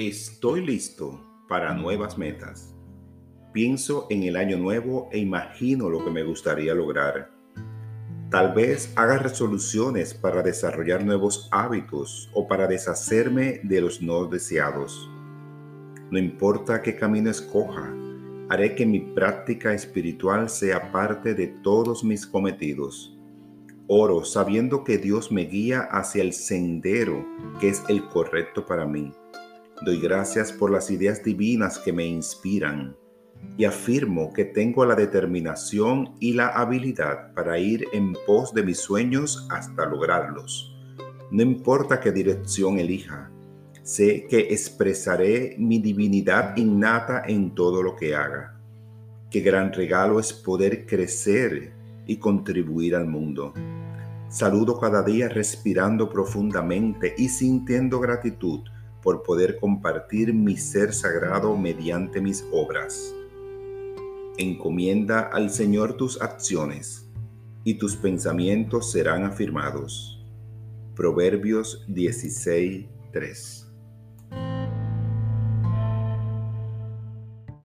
Estoy listo para nuevas metas. Pienso en el año nuevo e imagino lo que me gustaría lograr. Tal vez haga resoluciones para desarrollar nuevos hábitos o para deshacerme de los no deseados. No importa qué camino escoja, haré que mi práctica espiritual sea parte de todos mis cometidos. Oro sabiendo que Dios me guía hacia el sendero que es el correcto para mí. Doy gracias por las ideas divinas que me inspiran y afirmo que tengo la determinación y la habilidad para ir en pos de mis sueños hasta lograrlos. No importa qué dirección elija, sé que expresaré mi divinidad innata en todo lo que haga. Qué gran regalo es poder crecer y contribuir al mundo. Saludo cada día respirando profundamente y sintiendo gratitud por poder compartir mi ser sagrado mediante mis obras. Encomienda al Señor tus acciones y tus pensamientos serán afirmados. Proverbios 16:3